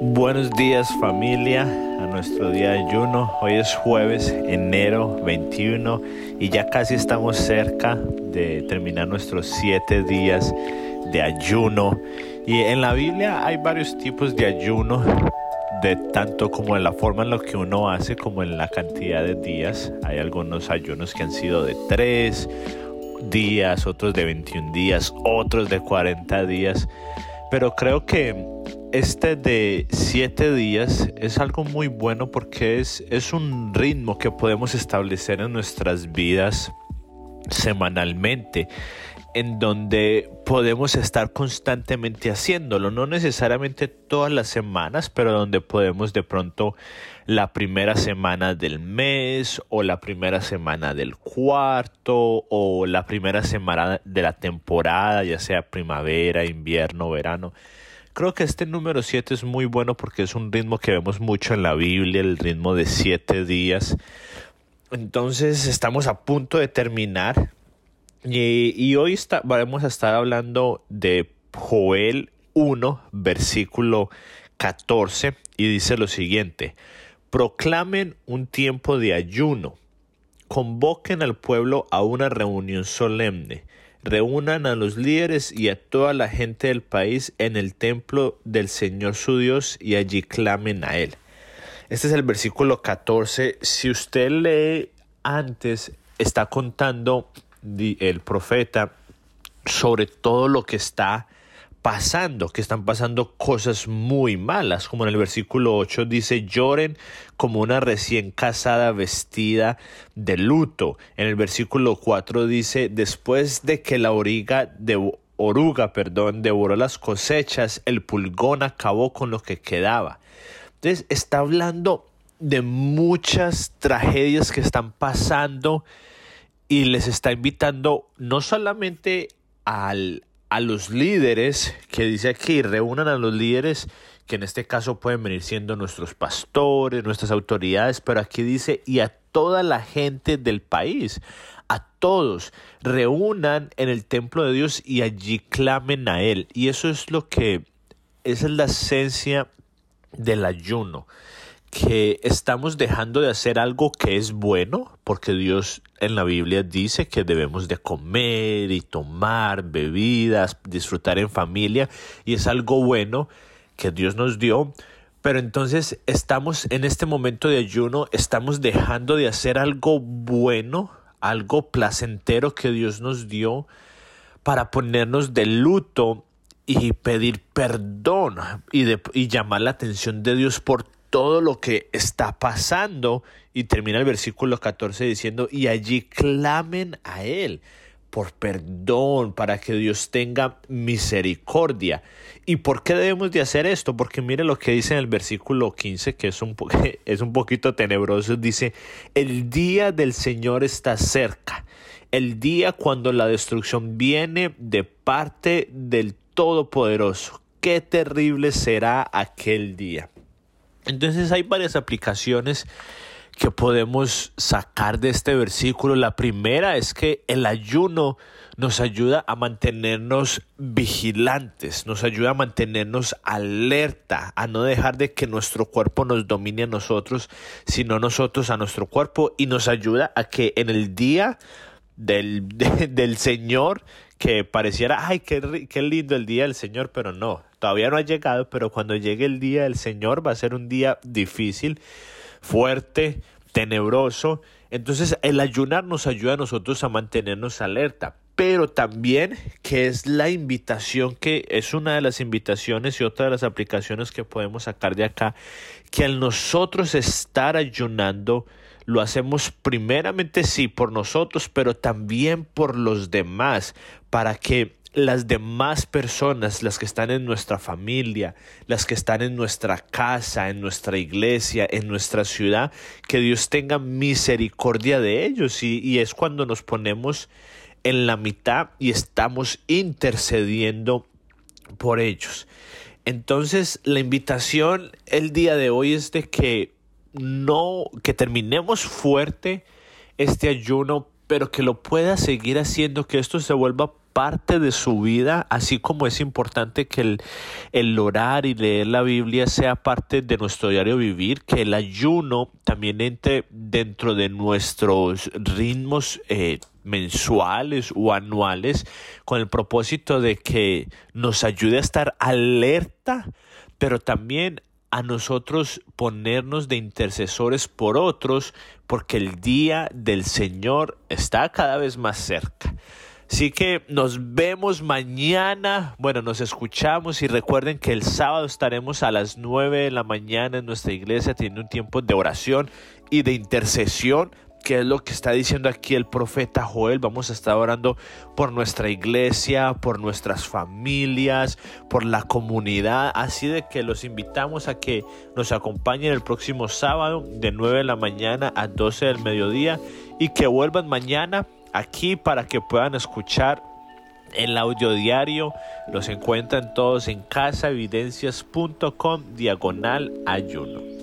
Buenos días familia, a nuestro día de ayuno. Hoy es jueves, enero 21 y ya casi estamos cerca de terminar nuestros siete días de ayuno. Y en la Biblia hay varios tipos de ayuno, de tanto como en la forma en lo que uno hace como en la cantidad de días. Hay algunos ayunos que han sido de tres días, otros de 21 días, otros de 40 días. Pero creo que este de siete días es algo muy bueno porque es, es un ritmo que podemos establecer en nuestras vidas semanalmente en donde podemos estar constantemente haciéndolo, no necesariamente todas las semanas, pero donde podemos de pronto la primera semana del mes o la primera semana del cuarto o la primera semana de la temporada, ya sea primavera, invierno, verano. Creo que este número 7 es muy bueno porque es un ritmo que vemos mucho en la Biblia, el ritmo de siete días. Entonces estamos a punto de terminar y, hoy vamos a estar hablando de Joel 1, versículo 14, y dice lo siguiente, proclamen un tiempo de ayuno, convoquen al pueblo a una reunión solemne, reúnan a los líderes y a toda la gente del país en el templo del Señor su Dios y allí clamen a Él. Este es el versículo 14. Si usted lee antes, está contando el profeta sobre todo lo que está pasando, que están pasando cosas muy malas, como en el versículo 8 dice, lloren como una recién casada vestida de luto. En el versículo 4 dice, después de que la origa de oruga, perdón, devoró las cosechas, el pulgón acabó con lo que quedaba. Entonces está hablando de muchas tragedias que están pasando y les está invitando no solamente al, a los líderes, que dice aquí, reúnan a los líderes, que en este caso pueden venir siendo nuestros pastores, nuestras autoridades, pero aquí dice, y a toda la gente del país, a todos, reúnan en el templo de Dios y allí clamen a Él. Y eso es lo que, esa es la esencia del ayuno que estamos dejando de hacer algo que es bueno, porque Dios en la Biblia dice que debemos de comer y tomar bebidas, disfrutar en familia, y es algo bueno que Dios nos dio, pero entonces estamos en este momento de ayuno, estamos dejando de hacer algo bueno, algo placentero que Dios nos dio, para ponernos de luto y pedir perdón y, de, y llamar la atención de Dios por todo lo que está pasando y termina el versículo 14 diciendo, y allí clamen a Él por perdón, para que Dios tenga misericordia. ¿Y por qué debemos de hacer esto? Porque mire lo que dice en el versículo 15, que es un, es un poquito tenebroso, dice, el día del Señor está cerca, el día cuando la destrucción viene de parte del Todopoderoso. Qué terrible será aquel día. Entonces hay varias aplicaciones que podemos sacar de este versículo. La primera es que el ayuno nos ayuda a mantenernos vigilantes, nos ayuda a mantenernos alerta, a no dejar de que nuestro cuerpo nos domine a nosotros, sino nosotros a nuestro cuerpo y nos ayuda a que en el día del, del Señor que pareciera, ay, qué, qué lindo el día del Señor, pero no, todavía no ha llegado, pero cuando llegue el día del Señor va a ser un día difícil, fuerte, tenebroso. Entonces el ayunar nos ayuda a nosotros a mantenernos alerta, pero también que es la invitación que es una de las invitaciones y otra de las aplicaciones que podemos sacar de acá, que al nosotros estar ayunando, lo hacemos primeramente sí por nosotros, pero también por los demás, para que las demás personas, las que están en nuestra familia, las que están en nuestra casa, en nuestra iglesia, en nuestra ciudad, que Dios tenga misericordia de ellos. Y, es cuando nos ponemos en la mitad y estamos intercediendo por ellos. Entonces, la invitación el día de hoy es de que no, que terminemos fuerte este ayuno, pero que lo pueda seguir haciendo, que esto se vuelva parte de su vida, así como es importante que el, el orar y leer la Biblia sea parte de nuestro diario vivir, que el ayuno también entre dentro de nuestros ritmos eh, mensuales o anuales con el propósito de que nos ayude a estar alerta, pero también a nosotros ponernos de intercesores por otros, porque el día del Señor está cada vez más cerca. Así que nos vemos mañana, bueno, nos escuchamos y recuerden que el sábado estaremos a las 9 de la mañana en nuestra iglesia teniendo un tiempo de oración y de intercesión que es lo que está diciendo aquí el profeta Joel. Vamos a estar orando por nuestra iglesia, por nuestras familias, por la comunidad. Así de que los invitamos a que nos acompañen el próximo sábado de 9 de la mañana a 12 del mediodía y que vuelvan mañana aquí para que puedan escuchar el audio diario. Los encuentran todos en casaevidencias.com diagonal ayuno.